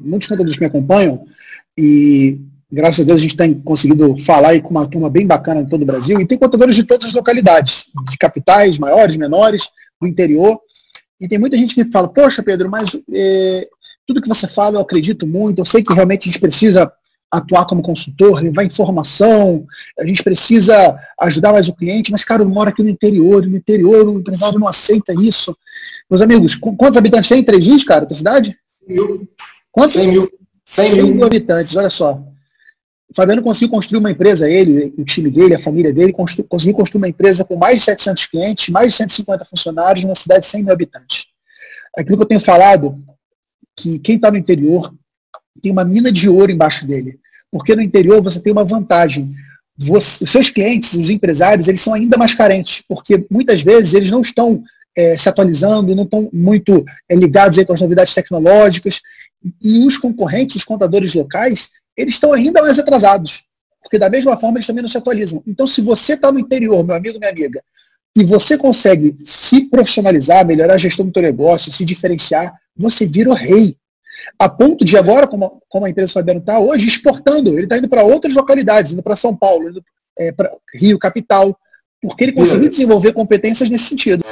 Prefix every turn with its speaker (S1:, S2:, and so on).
S1: muitos contadores que me acompanham, e graças a Deus a gente tem conseguido falar aí com uma turma bem bacana em todo o Brasil, e tem contadores de todas as localidades, de capitais, maiores, menores, do interior, e tem muita gente que fala, poxa Pedro, mas é, tudo que você fala eu acredito muito, eu sei que realmente a gente precisa atuar como consultor, levar informação, a gente precisa ajudar mais o cliente, mas, cara, eu moro aqui no interior, no interior o empresário não aceita isso. Meus amigos, quantos habitantes tem em Três Rios, cara, tua cidade?
S2: Mil.
S1: Quantos? 100 mil. 100, 100 mil. mil habitantes, olha só. O Fabiano conseguiu construir uma empresa, ele, o time dele, a família dele, conseguiu construir uma empresa com mais de 700 clientes, mais de 150 funcionários, numa cidade de 100 mil habitantes. Aquilo que eu tenho falado, que quem está no interior tem uma mina de ouro embaixo dele. Porque no interior você tem uma vantagem. Você, os seus clientes, os empresários, eles são ainda mais carentes, porque muitas vezes eles não estão é, se atualizando, não estão muito é, ligados aí com as novidades tecnológicas. E os concorrentes, os contadores locais, eles estão ainda mais atrasados. Porque da mesma forma eles também não se atualizam. Então, se você está no interior, meu amigo, minha amiga, e você consegue se profissionalizar, melhorar a gestão do seu negócio, se diferenciar, você vira o rei. A ponto de agora, como, como a empresa Fabiano está hoje, exportando. Ele está indo para outras localidades, indo para São Paulo, indo é, para Rio, capital, porque ele conseguiu desenvolver competências nesse sentido.